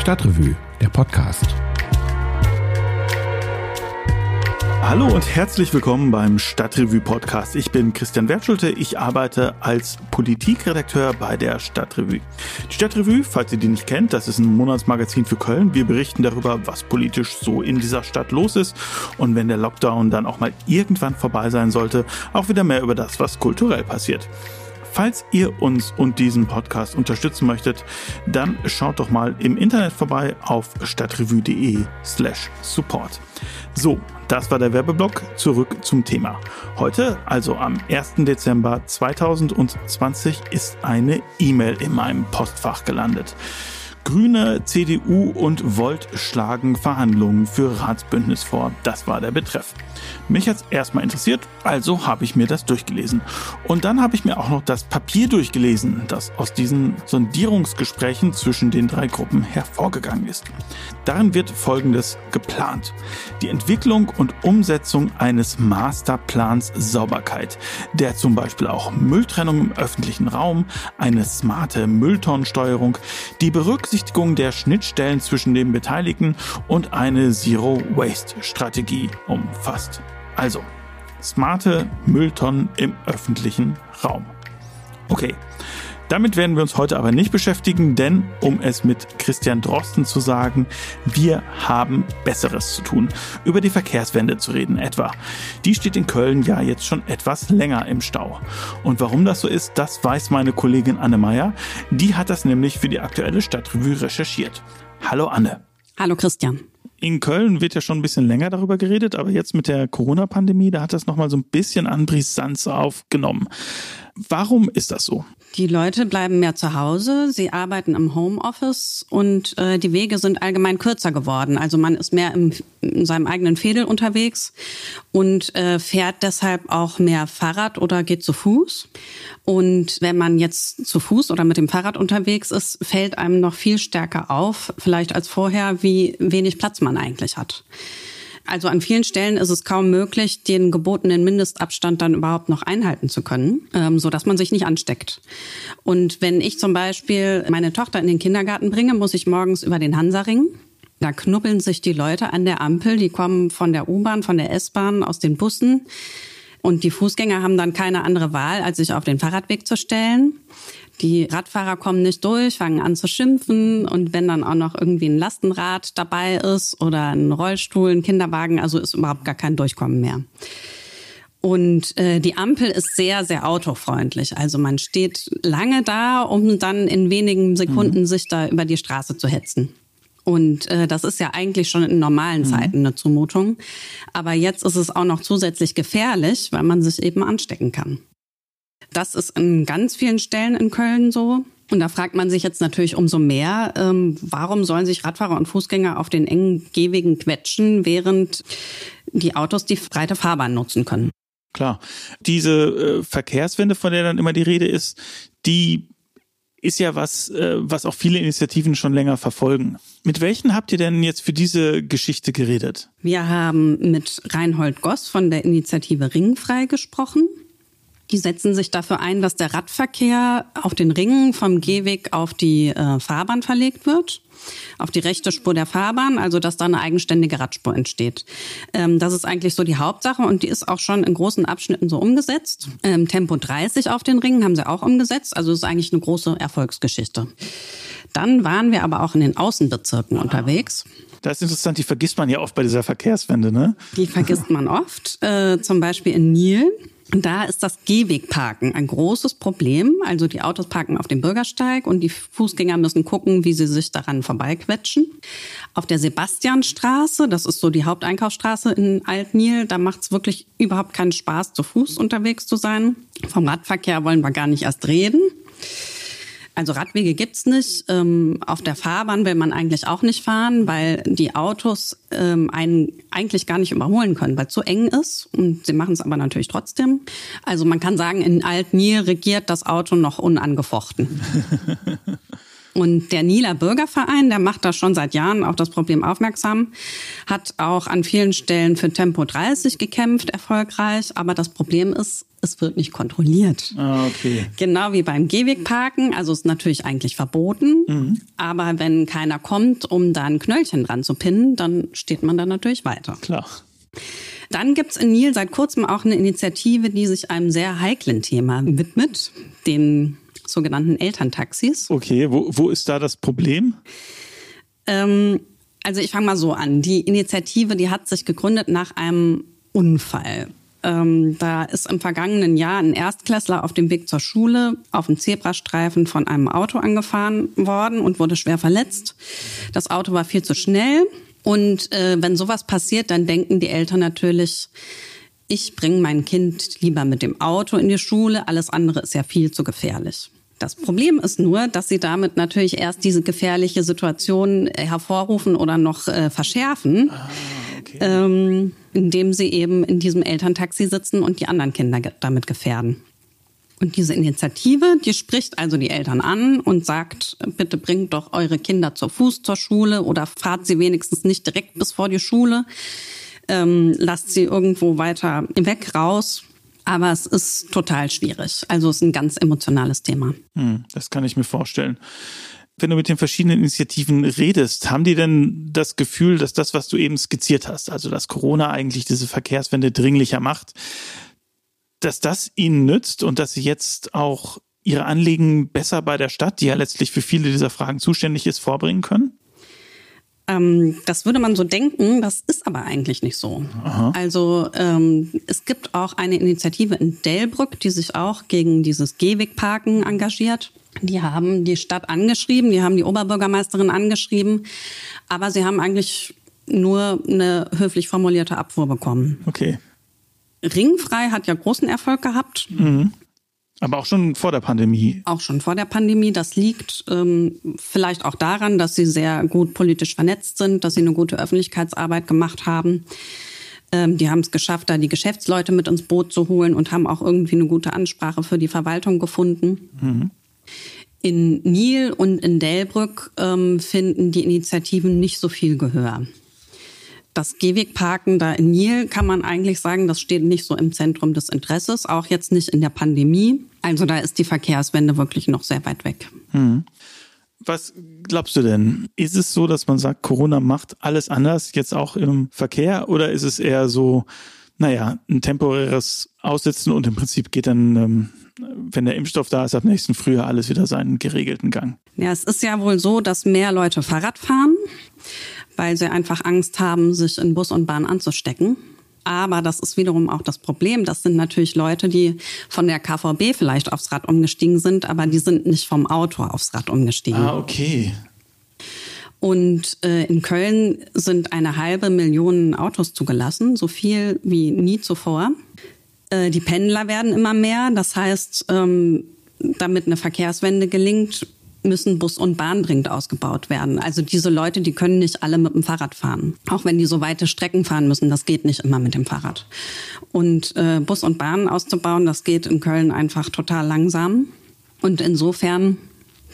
Stadtrevue, der Podcast. Hallo und herzlich willkommen beim Stadtrevue Podcast. Ich bin Christian Wertschulte. Ich arbeite als Politikredakteur bei der Stadtrevue. Die Stadtrevue, falls ihr die nicht kennt, das ist ein Monatsmagazin für Köln. Wir berichten darüber, was politisch so in dieser Stadt los ist und wenn der Lockdown dann auch mal irgendwann vorbei sein sollte, auch wieder mehr über das, was kulturell passiert. Falls ihr uns und diesen Podcast unterstützen möchtet, dann schaut doch mal im Internet vorbei auf stadtrevue.de slash support. So, das war der Werbeblock. Zurück zum Thema. Heute, also am 1. Dezember 2020, ist eine E-Mail in meinem Postfach gelandet. Grüne, CDU und Volt schlagen Verhandlungen für Ratsbündnis vor. Das war der Betreff. Mich hat's erstmal interessiert, also habe ich mir das durchgelesen. Und dann habe ich mir auch noch das Papier durchgelesen, das aus diesen Sondierungsgesprächen zwischen den drei Gruppen hervorgegangen ist. Darin wird Folgendes geplant. Die Entwicklung und Umsetzung eines Masterplans Sauberkeit, der zum Beispiel auch Mülltrennung im öffentlichen Raum, eine smarte Mülltonnensteuerung, die Berücksichtigung der Schnittstellen zwischen den Beteiligten und eine Zero-Waste-Strategie umfasst. Also, smarte Mülltonnen im öffentlichen Raum. Okay, damit werden wir uns heute aber nicht beschäftigen, denn um es mit Christian Drosten zu sagen, wir haben Besseres zu tun, über die Verkehrswende zu reden etwa. Die steht in Köln ja jetzt schon etwas länger im Stau. Und warum das so ist, das weiß meine Kollegin Anne Meyer. Die hat das nämlich für die aktuelle Stadtrevue recherchiert. Hallo Anne. Hallo Christian. In Köln wird ja schon ein bisschen länger darüber geredet, aber jetzt mit der Corona-Pandemie, da hat das nochmal so ein bisschen an Brisanz aufgenommen. Warum ist das so? Die Leute bleiben mehr zu Hause, sie arbeiten im Homeoffice und äh, die Wege sind allgemein kürzer geworden. Also man ist mehr im, in seinem eigenen Fädel unterwegs und äh, fährt deshalb auch mehr Fahrrad oder geht zu Fuß. Und wenn man jetzt zu Fuß oder mit dem Fahrrad unterwegs ist, fällt einem noch viel stärker auf, vielleicht als vorher, wie wenig Platz man eigentlich hat. Also an vielen Stellen ist es kaum möglich, den gebotenen Mindestabstand dann überhaupt noch einhalten zu können, ähm, so dass man sich nicht ansteckt. Und wenn ich zum Beispiel meine Tochter in den Kindergarten bringe, muss ich morgens über den Hansaring. Da knubbeln sich die Leute an der Ampel, die kommen von der U-Bahn, von der S-Bahn, aus den Bussen. Und die Fußgänger haben dann keine andere Wahl, als sich auf den Fahrradweg zu stellen. Die Radfahrer kommen nicht durch, fangen an zu schimpfen und wenn dann auch noch irgendwie ein Lastenrad dabei ist oder ein Rollstuhl, ein Kinderwagen, also ist überhaupt gar kein Durchkommen mehr. Und äh, die Ampel ist sehr, sehr autofreundlich. Also man steht lange da, um dann in wenigen Sekunden mhm. sich da über die Straße zu hetzen. Und äh, das ist ja eigentlich schon in normalen mhm. Zeiten eine Zumutung. Aber jetzt ist es auch noch zusätzlich gefährlich, weil man sich eben anstecken kann. Das ist in ganz vielen Stellen in Köln so. Und da fragt man sich jetzt natürlich umso mehr, ähm, warum sollen sich Radfahrer und Fußgänger auf den engen Gehwegen quetschen, während die Autos die breite Fahrbahn nutzen können. Klar. Diese äh, Verkehrswende, von der dann immer die Rede ist, die ist ja was, äh, was auch viele Initiativen schon länger verfolgen. Mit welchen habt ihr denn jetzt für diese Geschichte geredet? Wir haben mit Reinhold Goss von der Initiative Ringfrei gesprochen. Die setzen sich dafür ein, dass der Radverkehr auf den Ringen vom Gehweg auf die äh, Fahrbahn verlegt wird, auf die rechte Spur der Fahrbahn, also dass da eine eigenständige Radspur entsteht. Ähm, das ist eigentlich so die Hauptsache und die ist auch schon in großen Abschnitten so umgesetzt. Ähm, Tempo 30 auf den Ringen haben sie auch umgesetzt, also ist eigentlich eine große Erfolgsgeschichte. Dann waren wir aber auch in den Außenbezirken Aha. unterwegs. Das ist interessant, die vergisst man ja oft bei dieser Verkehrswende, ne? Die vergisst man oft, äh, zum Beispiel in Nil. Da ist das Gehwegparken ein großes Problem. Also die Autos parken auf dem Bürgersteig und die Fußgänger müssen gucken, wie sie sich daran vorbeiquetschen. Auf der Sebastianstraße, das ist so die Haupteinkaufsstraße in Altnil, da macht es wirklich überhaupt keinen Spaß, zu Fuß unterwegs zu sein. Vom Radverkehr wollen wir gar nicht erst reden. Also Radwege gibt's nicht. Ähm, auf der Fahrbahn will man eigentlich auch nicht fahren, weil die Autos ähm, einen eigentlich gar nicht überholen können, weil es zu eng ist. Und sie machen es aber natürlich trotzdem. Also man kann sagen, in Alt-Nil regiert das Auto noch unangefochten. Und der Nieler Bürgerverein, der macht da schon seit Jahren auf das Problem aufmerksam, hat auch an vielen Stellen für Tempo 30 gekämpft, erfolgreich. Aber das Problem ist, es wird nicht kontrolliert. Ah, okay. Genau wie beim Gehwegparken. Also ist natürlich eigentlich verboten. Mhm. Aber wenn keiner kommt, um da ein Knöllchen dran zu pinnen, dann steht man da natürlich weiter. Klar. Dann gibt's in Nil seit kurzem auch eine Initiative, die sich einem sehr heiklen Thema widmet, den sogenannten Elterntaxis. Okay, wo, wo ist da das Problem? Ähm, also ich fange mal so an. Die Initiative, die hat sich gegründet nach einem Unfall. Ähm, da ist im vergangenen Jahr ein Erstklässler auf dem Weg zur Schule auf dem Zebrastreifen von einem Auto angefahren worden und wurde schwer verletzt. Das Auto war viel zu schnell. Und äh, wenn sowas passiert, dann denken die Eltern natürlich, ich bringe mein Kind lieber mit dem Auto in die Schule, alles andere ist ja viel zu gefährlich. Das Problem ist nur, dass sie damit natürlich erst diese gefährliche Situation hervorrufen oder noch äh, verschärfen, ah, okay. ähm, indem sie eben in diesem Elterntaxi sitzen und die anderen Kinder damit gefährden. Und diese Initiative, die spricht also die Eltern an und sagt, bitte bringt doch eure Kinder zu Fuß zur Schule oder fahrt sie wenigstens nicht direkt bis vor die Schule. Ähm, lasst sie irgendwo weiter weg raus. Aber es ist total schwierig. Also es ist ein ganz emotionales Thema. Hm, das kann ich mir vorstellen. Wenn du mit den verschiedenen Initiativen redest, haben die denn das Gefühl, dass das, was du eben skizziert hast, also dass Corona eigentlich diese Verkehrswende dringlicher macht, dass das ihnen nützt und dass sie jetzt auch ihre Anliegen besser bei der Stadt, die ja letztlich für viele dieser Fragen zuständig ist, vorbringen können? Ähm, das würde man so denken, das ist aber eigentlich nicht so. Aha. Also ähm, es gibt auch eine Initiative in Delbrück, die sich auch gegen dieses Gehwegparken engagiert. Die haben die Stadt angeschrieben, die haben die Oberbürgermeisterin angeschrieben, aber sie haben eigentlich nur eine höflich formulierte Abfuhr bekommen. Okay. Ringfrei hat ja großen Erfolg gehabt. Mhm. Aber auch schon vor der Pandemie. Auch schon vor der Pandemie. Das liegt ähm, vielleicht auch daran, dass sie sehr gut politisch vernetzt sind, dass sie eine gute Öffentlichkeitsarbeit gemacht haben. Ähm, die haben es geschafft, da die Geschäftsleute mit ins Boot zu holen und haben auch irgendwie eine gute Ansprache für die Verwaltung gefunden. Mhm. In Niel und in Delbrück ähm, finden die Initiativen nicht so viel Gehör das Gehwegparken da in Niel kann man eigentlich sagen, das steht nicht so im Zentrum des Interesses, auch jetzt nicht in der Pandemie. Also da ist die Verkehrswende wirklich noch sehr weit weg. Hm. Was glaubst du denn? Ist es so, dass man sagt, Corona macht alles anders, jetzt auch im Verkehr? Oder ist es eher so, naja, ein temporäres Aussitzen und im Prinzip geht dann, ähm, wenn der Impfstoff da ist, ab nächsten Frühjahr alles wieder seinen geregelten Gang? Ja, es ist ja wohl so, dass mehr Leute Fahrrad fahren weil sie einfach Angst haben, sich in Bus und Bahn anzustecken. Aber das ist wiederum auch das Problem. Das sind natürlich Leute, die von der KVB vielleicht aufs Rad umgestiegen sind, aber die sind nicht vom Auto aufs Rad umgestiegen. Ah, okay. Und äh, in Köln sind eine halbe Million Autos zugelassen, so viel wie nie zuvor. Äh, die Pendler werden immer mehr. Das heißt, ähm, damit eine Verkehrswende gelingt, müssen Bus und Bahn dringend ausgebaut werden. Also diese Leute, die können nicht alle mit dem Fahrrad fahren. Auch wenn die so weite Strecken fahren müssen, das geht nicht immer mit dem Fahrrad. Und äh, Bus und Bahn auszubauen, das geht in Köln einfach total langsam. Und insofern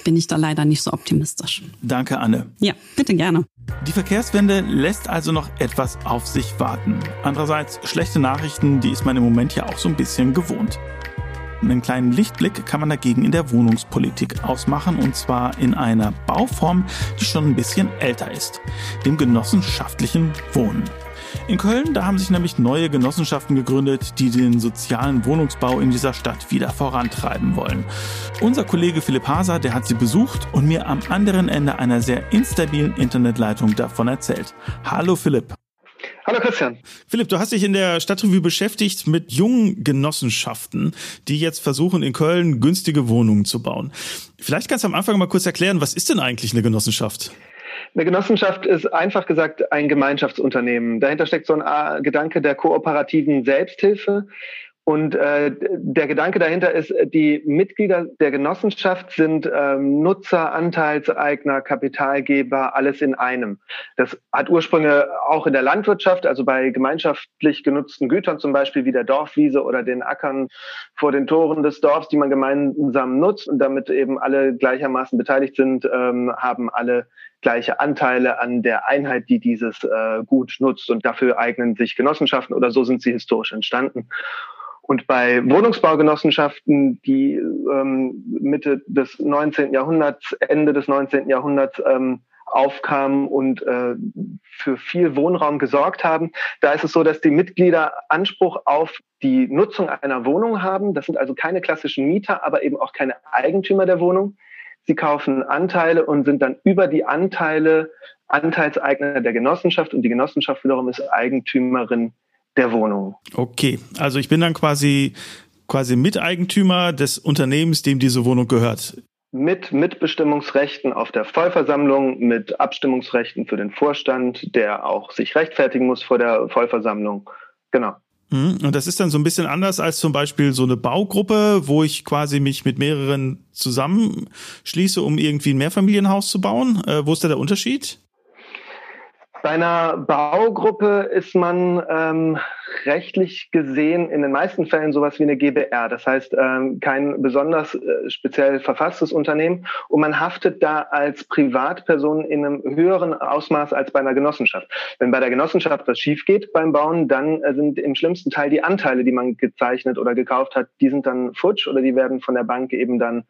bin ich da leider nicht so optimistisch. Danke, Anne. Ja, bitte gerne. Die Verkehrswende lässt also noch etwas auf sich warten. Andererseits schlechte Nachrichten, die ist man im Moment ja auch so ein bisschen gewohnt. Einen kleinen Lichtblick kann man dagegen in der Wohnungspolitik ausmachen und zwar in einer Bauform, die schon ein bisschen älter ist, dem genossenschaftlichen Wohnen. In Köln, da haben sich nämlich neue Genossenschaften gegründet, die den sozialen Wohnungsbau in dieser Stadt wieder vorantreiben wollen. Unser Kollege Philipp Haser, der hat sie besucht und mir am anderen Ende einer sehr instabilen Internetleitung davon erzählt. Hallo Philipp. Hallo Christian. Philipp, du hast dich in der Stadtrevue beschäftigt mit jungen Genossenschaften, die jetzt versuchen, in Köln günstige Wohnungen zu bauen. Vielleicht kannst du am Anfang mal kurz erklären, was ist denn eigentlich eine Genossenschaft? Eine Genossenschaft ist einfach gesagt ein Gemeinschaftsunternehmen. Dahinter steckt so ein Gedanke der kooperativen Selbsthilfe. Und äh, der Gedanke dahinter ist, die Mitglieder der Genossenschaft sind ähm, Nutzer, Anteilseigner, Kapitalgeber, alles in einem. Das hat Ursprünge auch in der Landwirtschaft, also bei gemeinschaftlich genutzten Gütern, zum Beispiel wie der Dorfwiese oder den Ackern vor den Toren des Dorfs, die man gemeinsam nutzt und damit eben alle gleichermaßen beteiligt sind, ähm, haben alle gleiche Anteile an der Einheit, die dieses äh, Gut nutzt. Und dafür eignen sich Genossenschaften oder so sind sie historisch entstanden. Und bei Wohnungsbaugenossenschaften, die ähm, Mitte des 19. Jahrhunderts, Ende des 19. Jahrhunderts ähm, aufkamen und äh, für viel Wohnraum gesorgt haben. Da ist es so, dass die Mitglieder Anspruch auf die Nutzung einer Wohnung haben. Das sind also keine klassischen Mieter, aber eben auch keine Eigentümer der Wohnung. Sie kaufen Anteile und sind dann über die Anteile Anteilseigner der Genossenschaft und die Genossenschaft wiederum ist Eigentümerin der Wohnung. Okay, also ich bin dann quasi quasi Miteigentümer des Unternehmens, dem diese Wohnung gehört mit Mitbestimmungsrechten auf der Vollversammlung, mit Abstimmungsrechten für den Vorstand, der auch sich rechtfertigen muss vor der Vollversammlung. Genau. Mhm. Und das ist dann so ein bisschen anders als zum Beispiel so eine Baugruppe, wo ich quasi mich mit mehreren zusammenschließe, um irgendwie ein Mehrfamilienhaus zu bauen. Äh, wo ist da der Unterschied? Bei einer Baugruppe ist man ähm, rechtlich gesehen in den meisten Fällen sowas wie eine GBR. Das heißt, ähm, kein besonders äh, speziell verfasstes Unternehmen. Und man haftet da als Privatperson in einem höheren Ausmaß als bei einer Genossenschaft. Wenn bei der Genossenschaft was schief geht beim Bauen, dann äh, sind im schlimmsten Teil die Anteile, die man gezeichnet oder gekauft hat, die sind dann futsch oder die werden von der Bank eben dann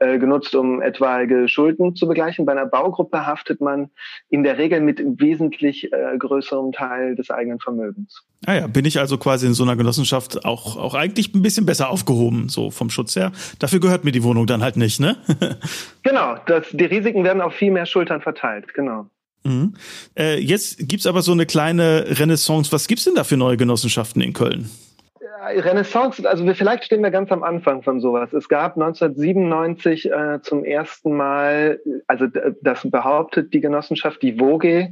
äh, genutzt, um etwaige Schulden zu begleichen. Bei einer Baugruppe haftet man in der Regel mit wesentlich größerem Teil des eigenen Vermögens. Ah ja, bin ich also quasi in so einer Genossenschaft auch, auch eigentlich ein bisschen besser aufgehoben, so vom Schutz her. Dafür gehört mir die Wohnung dann halt nicht, ne? genau, das, die Risiken werden auf viel mehr Schultern verteilt, genau. Mhm. Äh, jetzt gibt's aber so eine kleine Renaissance. Was gibt's denn da für neue Genossenschaften in Köln? Renaissance, also wir, vielleicht stehen wir ganz am Anfang von sowas. Es gab 1997 äh, zum ersten Mal, also das behauptet die Genossenschaft, die Voge,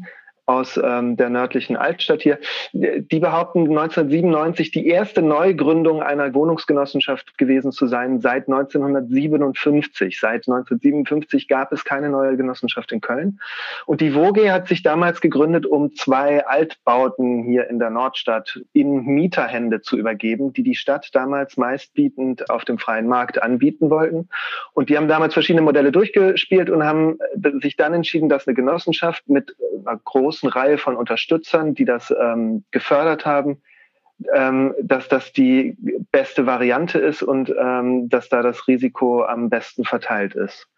aus ähm, der nördlichen Altstadt hier. Die behaupten 1997 die erste Neugründung einer Wohnungsgenossenschaft gewesen zu sein seit 1957. Seit 1957 gab es keine neue Genossenschaft in Köln. Und die Voge hat sich damals gegründet, um zwei Altbauten hier in der Nordstadt in Mieterhände zu übergeben, die die Stadt damals meistbietend auf dem freien Markt anbieten wollten. Und die haben damals verschiedene Modelle durchgespielt und haben sich dann entschieden, dass eine Genossenschaft mit einer großen großen Reihe von Unterstützern, die das ähm, gefördert haben, ähm, dass das die beste Variante ist und ähm, dass da das Risiko am besten verteilt ist.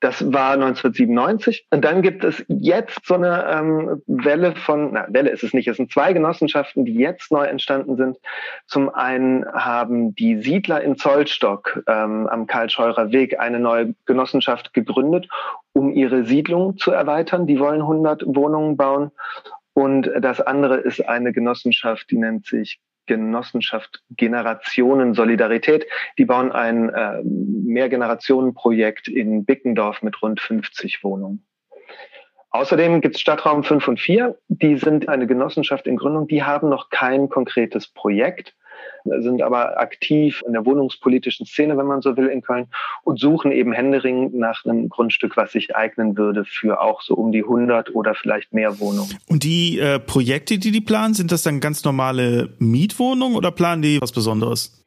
Das war 1997. Und dann gibt es jetzt so eine ähm, Welle von, na, Welle ist es nicht, es sind zwei Genossenschaften, die jetzt neu entstanden sind. Zum einen haben die Siedler in Zollstock ähm, am Karl-Scheurer Weg eine neue Genossenschaft gegründet, um ihre Siedlung zu erweitern. Die wollen 100 Wohnungen bauen. Und das andere ist eine Genossenschaft, die nennt sich Genossenschaft Generationen Solidarität. Die bauen ein äh, Mehrgenerationenprojekt in Bickendorf mit rund 50 Wohnungen. Außerdem gibt es Stadtraum 5 und 4. Die sind eine Genossenschaft in Gründung. Die haben noch kein konkretes Projekt sind aber aktiv in der wohnungspolitischen Szene, wenn man so will, in Köln und suchen eben händeringend nach einem Grundstück, was sich eignen würde für auch so um die 100 oder vielleicht mehr Wohnungen. Und die äh, Projekte, die die planen, sind das dann ganz normale Mietwohnungen oder planen die was Besonderes?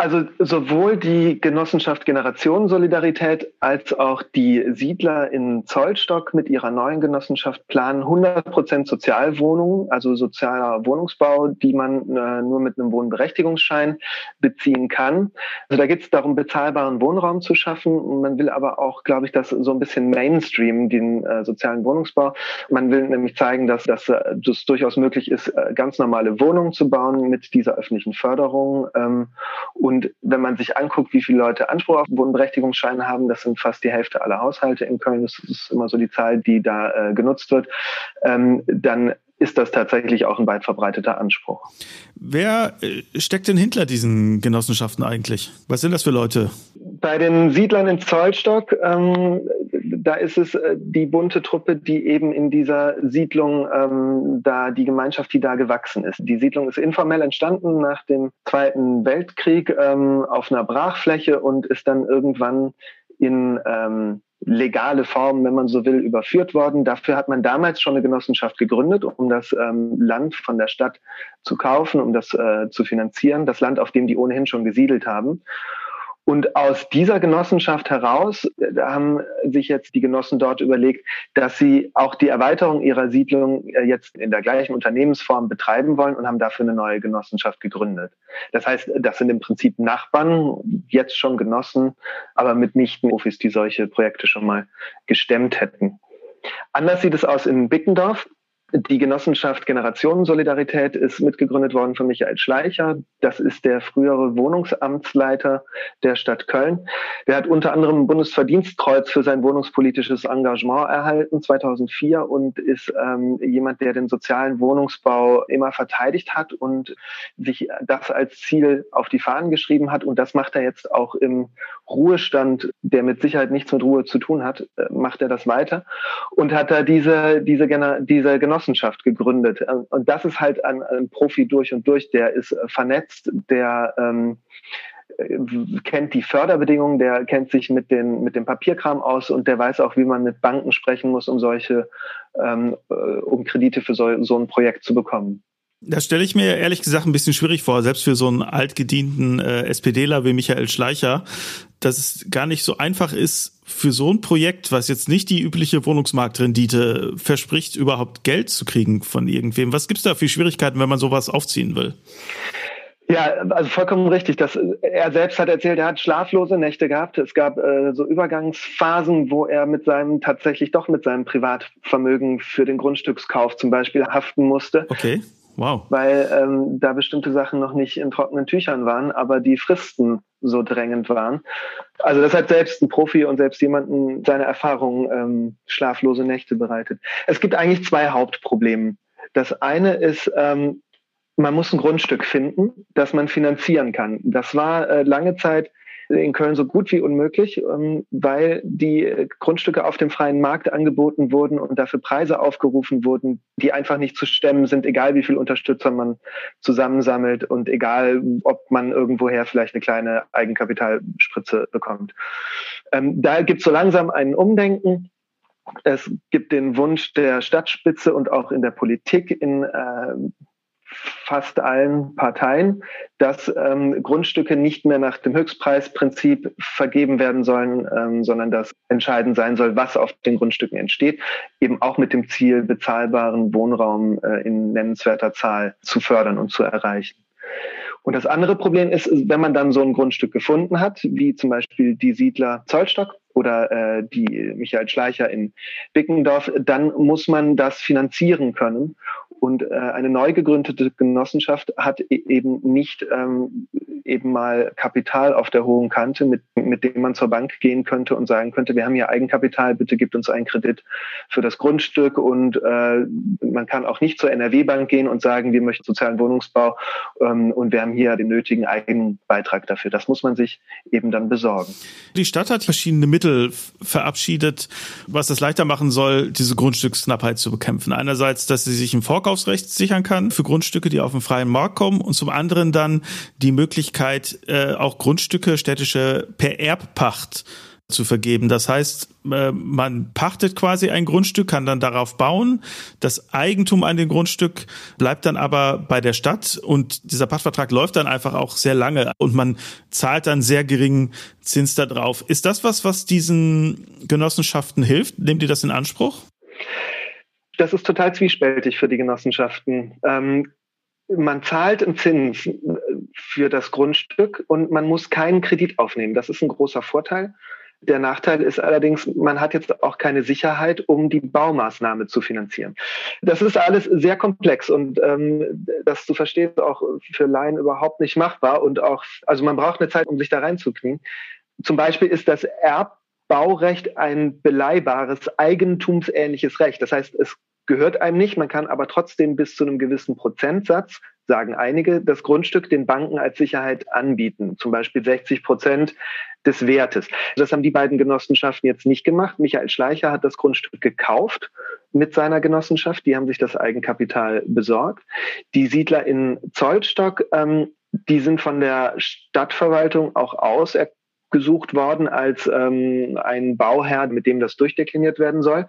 Also sowohl die Genossenschaft Generationensolidarität als auch die Siedler in Zollstock mit ihrer neuen Genossenschaft planen 100 Prozent Sozialwohnungen, also sozialer Wohnungsbau, die man äh, nur mit einem Wohnberechtigungsschein beziehen kann. Also da geht es darum, bezahlbaren Wohnraum zu schaffen. Man will aber auch, glaube ich, das so ein bisschen Mainstream, den äh, sozialen Wohnungsbau. Man will nämlich zeigen, dass, dass äh, das durchaus möglich ist, äh, ganz normale Wohnungen zu bauen mit dieser öffentlichen Förderung. Ähm, und wenn man sich anguckt, wie viele Leute Anspruch auf Wohnberechtigungsscheine haben, das sind fast die Hälfte aller Haushalte in Köln. Das ist immer so die Zahl, die da äh, genutzt wird. Ähm, dann ist das tatsächlich auch ein weit verbreiteter Anspruch. Wer äh, steckt denn hinter diesen Genossenschaften eigentlich? Was sind das für Leute? Bei den Siedlern in Zollstock, ähm, da ist es äh, die bunte Truppe, die eben in dieser Siedlung, ähm, da die Gemeinschaft, die da gewachsen ist. Die Siedlung ist informell entstanden nach dem Zweiten Weltkrieg ähm, auf einer Brachfläche und ist dann irgendwann in ähm, legale Form, wenn man so will, überführt worden. Dafür hat man damals schon eine Genossenschaft gegründet, um das ähm, Land von der Stadt zu kaufen, um das äh, zu finanzieren, das Land, auf dem die ohnehin schon gesiedelt haben. Und aus dieser Genossenschaft heraus äh, haben sich jetzt die Genossen dort überlegt, dass sie auch die Erweiterung ihrer Siedlung äh, jetzt in der gleichen Unternehmensform betreiben wollen und haben dafür eine neue Genossenschaft gegründet. Das heißt, das sind im Prinzip Nachbarn, jetzt schon Genossen, aber mitnichten Office, die solche Projekte schon mal gestemmt hätten. Anders sieht es aus in Bickendorf. Die Genossenschaft Generationensolidarität ist mitgegründet worden von Michael Schleicher. Das ist der frühere Wohnungsamtsleiter der Stadt Köln. Der hat unter anderem ein Bundesverdienstkreuz für sein wohnungspolitisches Engagement erhalten 2004 und ist ähm, jemand, der den sozialen Wohnungsbau immer verteidigt hat und sich das als Ziel auf die Fahnen geschrieben hat. Und das macht er jetzt auch im Ruhestand, der mit Sicherheit nichts mit Ruhe zu tun hat, äh, macht er das weiter und hat da diese, diese, diese Genossenschaft gegründet. Äh, und das ist halt ein, ein Profi durch und durch, der ist äh, vernetzt, der ähm, kennt die Förderbedingungen, der kennt sich mit, den, mit dem Papierkram aus und der weiß auch, wie man mit Banken sprechen muss, um solche, ähm, um Kredite für so, so ein Projekt zu bekommen. Das stelle ich mir ehrlich gesagt ein bisschen schwierig vor, selbst für so einen altgedienten äh, SPDler wie Michael Schleicher, dass es gar nicht so einfach ist, für so ein Projekt, was jetzt nicht die übliche Wohnungsmarktrendite verspricht, überhaupt Geld zu kriegen von irgendwem. Was gibt's da für Schwierigkeiten, wenn man sowas aufziehen will? Ja, also vollkommen richtig. Das, er selbst hat erzählt, er hat schlaflose Nächte gehabt. Es gab äh, so Übergangsphasen, wo er mit seinem tatsächlich doch mit seinem Privatvermögen für den Grundstückskauf zum Beispiel haften musste. Okay. Wow. Weil ähm, da bestimmte Sachen noch nicht in trockenen Tüchern waren, aber die Fristen so drängend waren. Also das hat selbst ein Profi und selbst jemanden seine Erfahrungen ähm, schlaflose Nächte bereitet. Es gibt eigentlich zwei Hauptprobleme. Das eine ist, ähm, man muss ein Grundstück finden, das man finanzieren kann. Das war äh, lange Zeit in Köln so gut wie unmöglich, ähm, weil die Grundstücke auf dem freien Markt angeboten wurden und dafür Preise aufgerufen wurden, die einfach nicht zu stemmen sind, egal wie viel Unterstützer man zusammensammelt und egal, ob man irgendwoher vielleicht eine kleine Eigenkapitalspritze bekommt. Ähm, da gibt es so langsam ein Umdenken. Es gibt den Wunsch der Stadtspitze und auch in der Politik in äh, fast allen Parteien, dass ähm, Grundstücke nicht mehr nach dem Höchstpreisprinzip vergeben werden sollen, ähm, sondern dass entscheidend sein soll, was auf den Grundstücken entsteht, eben auch mit dem Ziel, bezahlbaren Wohnraum äh, in nennenswerter Zahl zu fördern und zu erreichen. Und das andere Problem ist, wenn man dann so ein Grundstück gefunden hat, wie zum Beispiel die Siedler Zollstock oder äh, die Michael Schleicher in Bickendorf, dann muss man das finanzieren können. Und äh, eine neu gegründete Genossenschaft hat e-, eben nicht ähm, eben mal Kapital auf der hohen Kante, mit, mit dem man zur Bank gehen könnte und sagen könnte, wir haben hier Eigenkapital, bitte gibt uns einen Kredit für das Grundstück. Und äh, man kann auch nicht zur NRW-Bank gehen und sagen, wir möchten sozialen Wohnungsbau ähm, und wir haben hier den nötigen Eigenbeitrag dafür. Das muss man sich eben dann besorgen. Die Stadt hat verschiedene Mittel verabschiedet, was es leichter machen soll, diese Grundstücksknappheit zu bekämpfen. Einerseits, dass sie sich im Vorkauf Vorkaufsrecht sichern kann für Grundstücke, die auf den freien Markt kommen und zum anderen dann die Möglichkeit, äh, auch Grundstücke städtische per Erbpacht zu vergeben. Das heißt, äh, man pachtet quasi ein Grundstück, kann dann darauf bauen. Das Eigentum an dem Grundstück bleibt dann aber bei der Stadt und dieser Pachtvertrag läuft dann einfach auch sehr lange und man zahlt dann sehr geringen Zins da drauf. Ist das was, was diesen Genossenschaften hilft? Nehmt ihr das in Anspruch? Das ist total zwiespältig für die Genossenschaften. Ähm, man zahlt einen Zins für das Grundstück und man muss keinen Kredit aufnehmen. Das ist ein großer Vorteil. Der Nachteil ist allerdings, man hat jetzt auch keine Sicherheit, um die Baumaßnahme zu finanzieren. Das ist alles sehr komplex und ähm, das zu verstehen ist auch für Laien überhaupt nicht machbar und auch, also man braucht eine Zeit, um sich da reinzuknien. Zum Beispiel ist das Erbbaurecht ein beleihbares, eigentumsähnliches Recht. Das heißt, es gehört einem nicht. Man kann aber trotzdem bis zu einem gewissen Prozentsatz, sagen einige, das Grundstück den Banken als Sicherheit anbieten. Zum Beispiel 60 Prozent des Wertes. Das haben die beiden Genossenschaften jetzt nicht gemacht. Michael Schleicher hat das Grundstück gekauft mit seiner Genossenschaft. Die haben sich das Eigenkapital besorgt. Die Siedler in Zollstock, ähm, die sind von der Stadtverwaltung auch auserkoren gesucht worden als ähm, ein Bauherr, mit dem das durchdekliniert werden soll.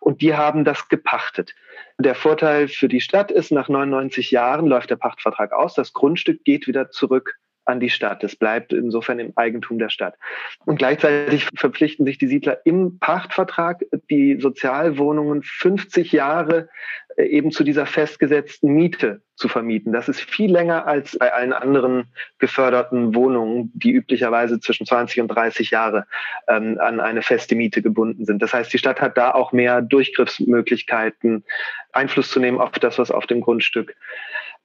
Und die haben das gepachtet. Der Vorteil für die Stadt ist, nach 99 Jahren läuft der Pachtvertrag aus. Das Grundstück geht wieder zurück an die Stadt. Es bleibt insofern im Eigentum der Stadt. Und gleichzeitig verpflichten sich die Siedler im Pachtvertrag, die Sozialwohnungen 50 Jahre äh, eben zu dieser festgesetzten Miete zu vermieten. Das ist viel länger als bei allen anderen geförderten Wohnungen, die üblicherweise zwischen 20 und 30 Jahre ähm, an eine feste Miete gebunden sind. Das heißt, die Stadt hat da auch mehr Durchgriffsmöglichkeiten, Einfluss zu nehmen auf das, was auf dem Grundstück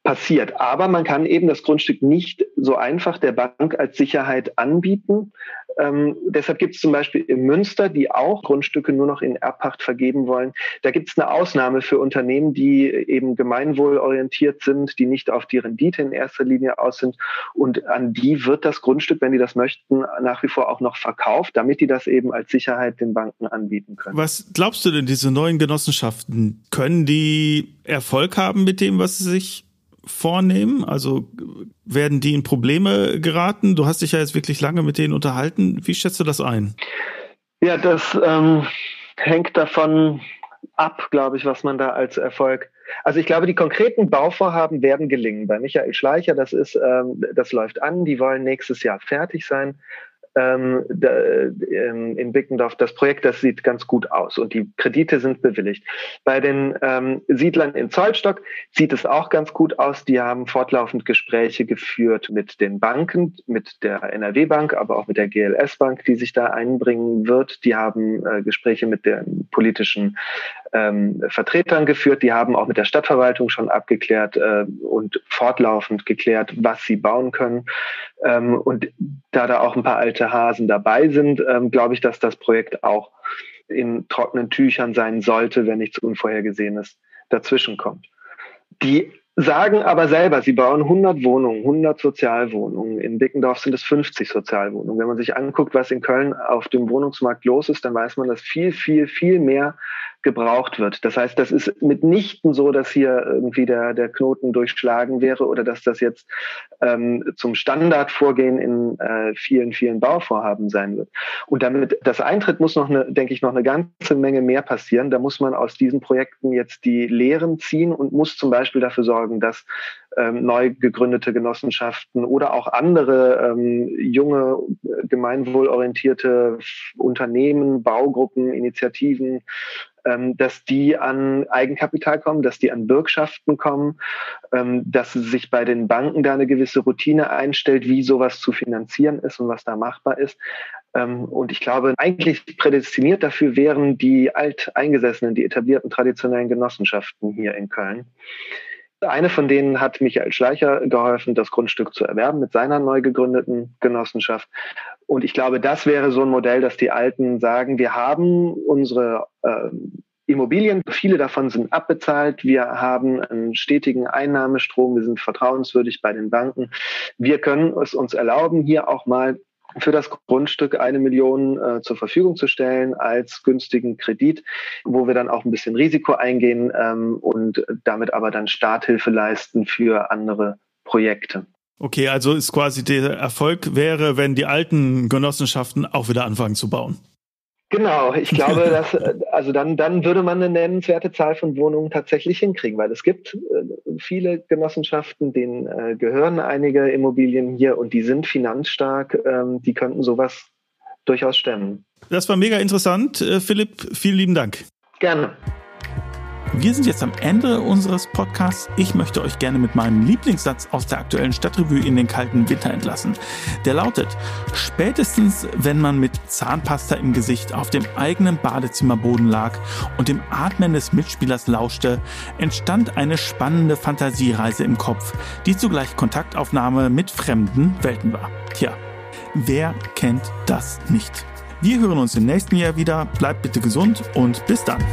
passiert. Aber man kann eben das Grundstück nicht so einfach der Bank als Sicherheit anbieten. Ähm, deshalb gibt es zum Beispiel in Münster, die auch Grundstücke nur noch in Erbpacht vergeben wollen. Da gibt es eine Ausnahme für Unternehmen, die eben gemeinwohlorientiert sind, die nicht auf die Rendite in erster Linie aus sind. Und an die wird das Grundstück, wenn die das möchten, nach wie vor auch noch verkauft, damit die das eben als Sicherheit den Banken anbieten können. Was glaubst du denn, diese neuen Genossenschaften, können die Erfolg haben mit dem, was sie sich vornehmen? Also werden die in Probleme geraten? Du hast dich ja jetzt wirklich lange mit denen unterhalten. Wie schätzt du das ein? Ja, das ähm, hängt davon ab, glaube ich, was man da als Erfolg. Also ich glaube, die konkreten Bauvorhaben werden gelingen. Bei Michael Schleicher, das ist, ähm, das läuft an. Die wollen nächstes Jahr fertig sein ähm, da, ähm, in Bickendorf, das Projekt, das sieht ganz gut aus und die Kredite sind bewilligt. Bei den ähm, Siedlern in Zollstock sieht es auch ganz gut aus. Die haben fortlaufend Gespräche geführt mit den Banken, mit der NRW-Bank, aber auch mit der GLS-Bank, die sich da einbringen wird. Die haben äh, Gespräche mit den politischen ähm, Vertretern geführt. Die haben auch mit der Stadtverwaltung schon abgeklärt äh, und fortlaufend geklärt, was sie bauen können. Ähm, und da da auch ein paar alte Hasen dabei sind, ähm, glaube ich, dass das Projekt auch in trockenen Tüchern sein sollte, wenn nichts Unvorhergesehenes dazwischen kommt. Die sagen aber selber, sie bauen 100 Wohnungen, 100 Sozialwohnungen. In Bickendorf sind es 50 Sozialwohnungen. Wenn man sich anguckt, was in Köln auf dem Wohnungsmarkt los ist, dann weiß man, dass viel, viel, viel mehr gebraucht wird. Das heißt, das ist mitnichten so, dass hier irgendwie der, der Knoten durchschlagen wäre oder dass das jetzt ähm, zum Standardvorgehen in äh, vielen, vielen Bauvorhaben sein wird. Und damit das eintritt, muss noch eine, denke ich, noch eine ganze Menge mehr passieren. Da muss man aus diesen Projekten jetzt die Lehren ziehen und muss zum Beispiel dafür sorgen, dass ähm, neu gegründete Genossenschaften oder auch andere ähm, junge, gemeinwohlorientierte Unternehmen, Baugruppen, Initiativen dass die an Eigenkapital kommen, dass die an Bürgschaften kommen, ähm, dass sich bei den Banken da eine gewisse Routine einstellt, wie sowas zu finanzieren ist und was da machbar ist. Ähm, und ich glaube, eigentlich prädestiniert dafür wären die alteingesessenen, die etablierten traditionellen Genossenschaften hier in Köln. Eine von denen hat Michael Schleicher geholfen, das Grundstück zu erwerben mit seiner neu gegründeten Genossenschaft. Und ich glaube, das wäre so ein Modell, dass die Alten sagen, wir haben unsere äh, Immobilien, viele davon sind abbezahlt. Wir haben einen stetigen Einnahmestrom. Wir sind vertrauenswürdig bei den Banken. Wir können es uns erlauben, hier auch mal für das Grundstück eine Million äh, zur Verfügung zu stellen als günstigen Kredit, wo wir dann auch ein bisschen Risiko eingehen ähm, und damit aber dann Starthilfe leisten für andere Projekte. Okay, also ist quasi der Erfolg wäre, wenn die alten Genossenschaften auch wieder anfangen zu bauen. Genau, ich glaube, dass also dann dann würde man eine nennenswerte Zahl von Wohnungen tatsächlich hinkriegen, weil es gibt äh, viele Genossenschaften, denen äh, gehören einige Immobilien hier und die sind finanzstark, ähm, die könnten sowas durchaus stemmen. Das war mega interessant, äh, Philipp. Vielen lieben Dank. Gerne. Wir sind jetzt am Ende unseres Podcasts. Ich möchte euch gerne mit meinem Lieblingssatz aus der aktuellen Stadtrevue in den kalten Winter entlassen. Der lautet, spätestens wenn man mit Zahnpasta im Gesicht auf dem eigenen Badezimmerboden lag und dem Atmen des Mitspielers lauschte, entstand eine spannende Fantasiereise im Kopf, die zugleich Kontaktaufnahme mit fremden Welten war. Tja, wer kennt das nicht? Wir hören uns im nächsten Jahr wieder. Bleibt bitte gesund und bis dann.